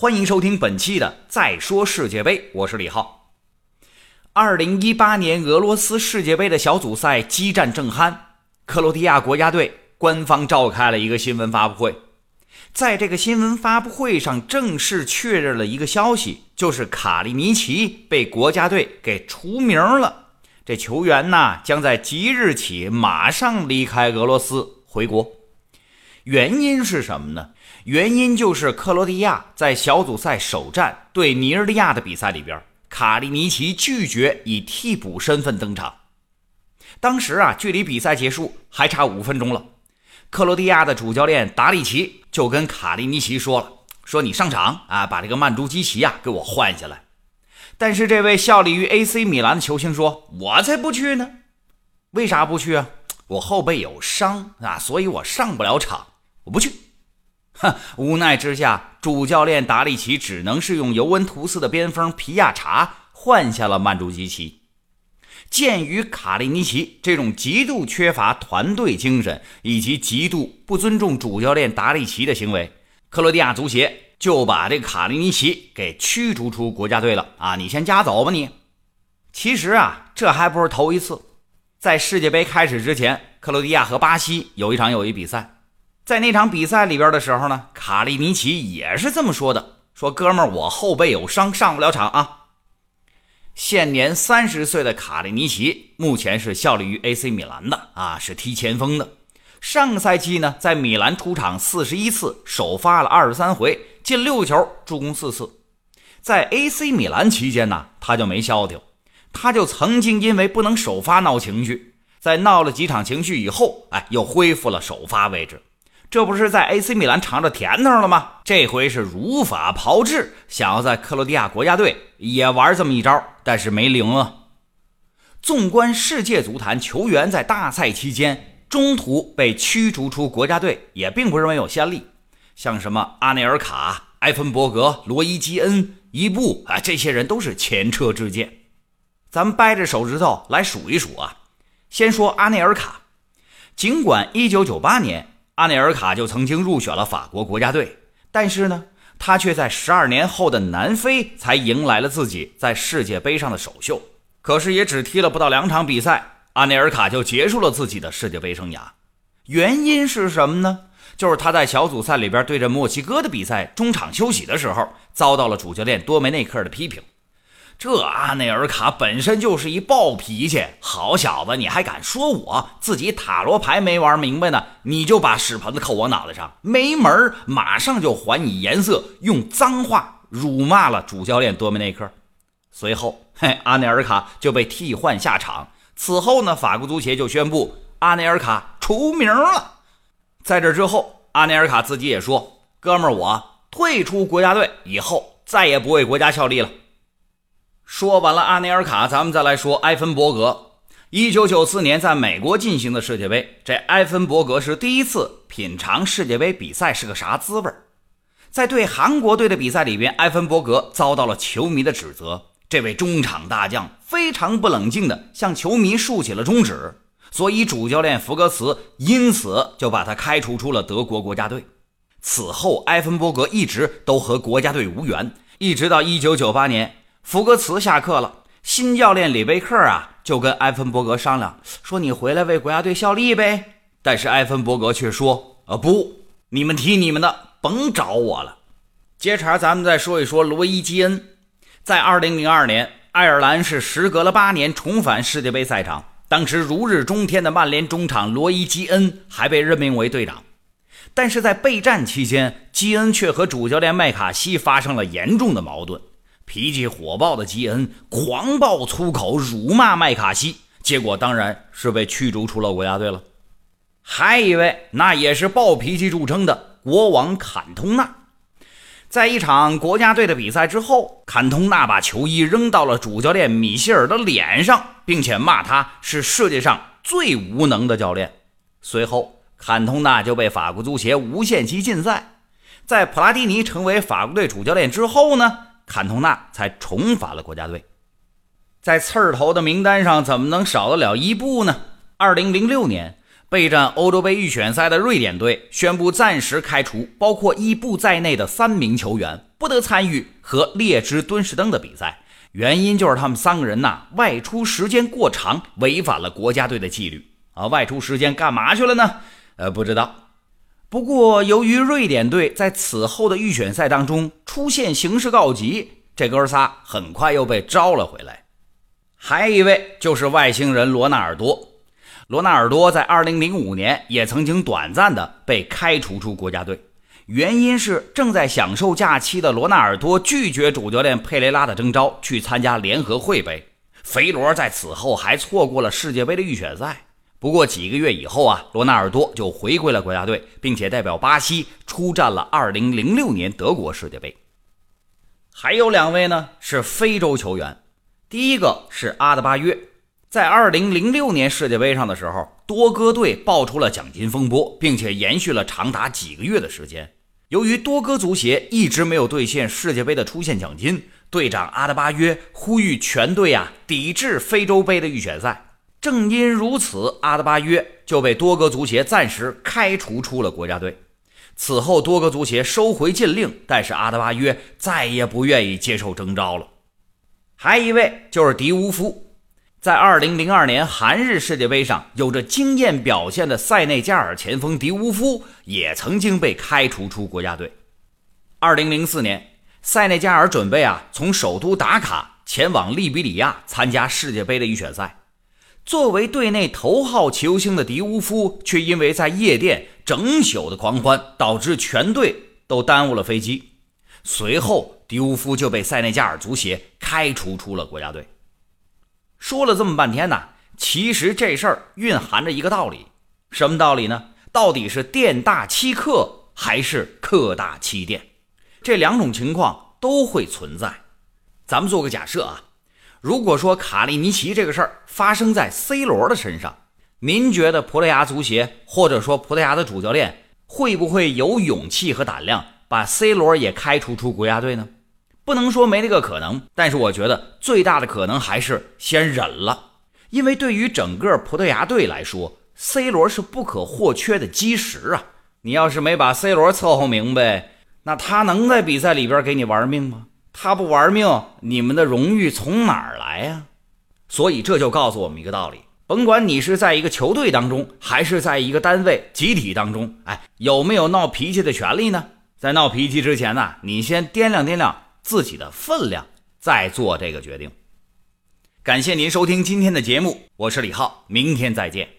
欢迎收听本期的《再说世界杯》，我是李浩。二零一八年俄罗斯世界杯的小组赛激战正酣，克罗地亚国家队官方召开了一个新闻发布会。在这个新闻发布会上，正式确认了一个消息，就是卡利尼奇被国家队给除名了。这球员呢，将在即日起马上离开俄罗斯回国。原因是什么呢？原因就是克罗地亚在小组赛首战对尼日利亚的比赛里边，卡利尼奇拒绝以替补身份登场。当时啊，距离比赛结束还差五分钟了，克罗地亚的主教练达里奇就跟卡利尼奇说了：“说你上场啊，把这个曼朱基奇呀给我换下来。”但是这位效力于 AC 米兰的球星说：“我才不去呢！为啥不去啊？我后背有伤啊，所以我上不了场，我不去。”哼，无奈之下，主教练达利奇只能是用尤文图斯的边锋皮亚查换下了曼朱基奇。鉴于卡利尼奇这种极度缺乏团队精神以及极度不尊重主教练达利奇的行为，克罗地亚足协就把这个卡利尼奇给驱逐出国家队了。啊，你先家走吧你。其实啊，这还不是头一次。在世界杯开始之前，克罗地亚和巴西有一场友谊比赛。在那场比赛里边的时候呢，卡利尼奇也是这么说的：“说哥们儿，我后背有伤，上不了场啊。”现年三十岁的卡利尼奇，目前是效力于 AC 米兰的啊，是踢前锋的。上个赛季呢，在米兰出场四十一次，首发了二十三回，进六球，助攻四次。在 AC 米兰期间呢，他就没消停，他就曾经因为不能首发闹情绪，在闹了几场情绪以后，哎，又恢复了首发位置。这不是在 AC 米兰尝着甜头了吗？这回是如法炮制，想要在克罗地亚国家队也玩这么一招，但是没灵啊。纵观世界足坛，球员在大赛期间中途被驱逐出国家队，也并不是没有先例。像什么阿内尔卡、埃芬伯格、罗伊基恩、伊布啊，这些人都是前车之鉴。咱们掰着手指头来数一数啊。先说阿内尔卡，尽管1998年。阿内尔卡就曾经入选了法国国家队，但是呢，他却在十二年后的南非才迎来了自己在世界杯上的首秀。可是也只踢了不到两场比赛，阿内尔卡就结束了自己的世界杯生涯。原因是什么呢？就是他在小组赛里边对着墨西哥的比赛中场休息的时候，遭到了主教练多梅内克的批评。这阿内尔卡本身就是一暴脾气，好小子，你还敢说我自己塔罗牌没玩明白呢？你就把屎盆子扣我脑袋上，没门马上就还你颜色，用脏话辱骂了主教练多梅内克。随后，嘿，阿内尔卡就被替换下场。此后呢，法国足协就宣布阿内尔卡除名了。在这之后，阿内尔卡自己也说：“哥们儿，我退出国家队以后，再也不为国家效力了。”说完了阿内尔卡，咱们再来说埃芬伯格。一九九四年在美国进行的世界杯，这埃芬伯格是第一次品尝世界杯比赛是个啥滋味在对韩国队的比赛里边，埃芬伯格遭到了球迷的指责。这位中场大将非常不冷静地向球迷竖起了中指，所以主教练福格茨因此就把他开除出了德国国家队。此后，埃芬伯格一直都和国家队无缘，一直到一九九八年。福格茨下课了，新教练里贝克啊就跟埃芬伯格商量说：“你回来为国家队效力呗。”但是埃芬伯格却说：“啊不，你们踢你们的，甭找我了。”接茬，咱们再说一说罗伊基恩。在2002年，爱尔兰是时隔了八年重返世界杯赛场，当时如日中天的曼联中场罗伊基恩还被任命为队长，但是在备战期间，基恩却和主教练麦卡锡发生了严重的矛盾。脾气火爆的基恩狂爆粗口，辱骂麦卡锡，结果当然是被驱逐出了国家队了。还一位，那也是暴脾气著称的国王坎通纳，在一场国家队的比赛之后，坎通纳把球衣扔到了主教练米歇尔的脸上，并且骂他是世界上最无能的教练。随后，坎通纳就被法国足协无限期禁赛。在普拉蒂尼成为法国队主教练之后呢？坎通纳才重返了国家队，在刺儿头的名单上怎么能少得了伊布呢？二零零六年备战欧洲杯预选赛的瑞典队宣布暂时开除包括伊布在内的三名球员，不得参与和列支敦士登的比赛。原因就是他们三个人呐外出时间过长，违反了国家队的纪律啊！外出时间干嘛去了呢？呃，不知道。不过由于瑞典队在此后的预选赛当中出现形势告急，这哥仨很快又被招了回来。还一位就是外星人罗纳尔多。罗纳尔多在2005年也曾经短暂的被开除出国家队。原因是正在享受假期的罗纳尔多拒绝主教练佩雷拉的征召，去参加联合会杯。肥罗在此后还错过了世界杯的预选赛。不过几个月以后啊，罗纳尔多就回归了国家队，并且代表巴西出战了2006年德国世界杯。还有两位呢，是非洲球员。第一个是阿德巴约，在2006年世界杯上的时候，多哥队爆出了奖金风波，并且延续了长达几个月的时间。由于多哥足协一直没有兑现世界杯的出线奖金，队长阿德巴约呼吁全队啊抵制非洲杯的预选赛。正因如此，阿德巴约就被多哥足协暂时开除出了国家队。此后，多哥足协收回禁令，但是阿德巴约再也不愿意接受征召了。还一位就是迪乌夫。在2002年韩日世界杯上，有着惊艳表现的塞内加尔前锋迪乌夫也曾经被开除出国家队。2004年，塞内加尔准备啊从首都达卡前往利比里亚参加世界杯的预选赛，作为队内头号球星的迪乌夫却因为在夜店整宿的狂欢，导致全队都耽误了飞机。随后，迪乌夫就被塞内加尔足协开除出了国家队。说了这么半天呢，其实这事儿蕴含着一个道理，什么道理呢？到底是店大欺客，还是客大欺店？这两种情况都会存在。咱们做个假设啊，如果说卡利尼奇这个事儿发生在 C 罗的身上，您觉得葡萄牙足协或者说葡萄牙的主教练会不会有勇气和胆量把 C 罗也开除出国家队呢？不能说没这个可能，但是我觉得最大的可能还是先忍了，因为对于整个葡萄牙队来说，C 罗是不可或缺的基石啊！你要是没把 C 罗伺候明白，那他能在比赛里边给你玩命吗？他不玩命，你们的荣誉从哪儿来呀？所以这就告诉我们一个道理：甭管你是在一个球队当中，还是在一个单位集体当中，哎，有没有闹脾气的权利呢？在闹脾气之前呢，你先掂量掂量。自己的分量，再做这个决定。感谢您收听今天的节目，我是李浩，明天再见。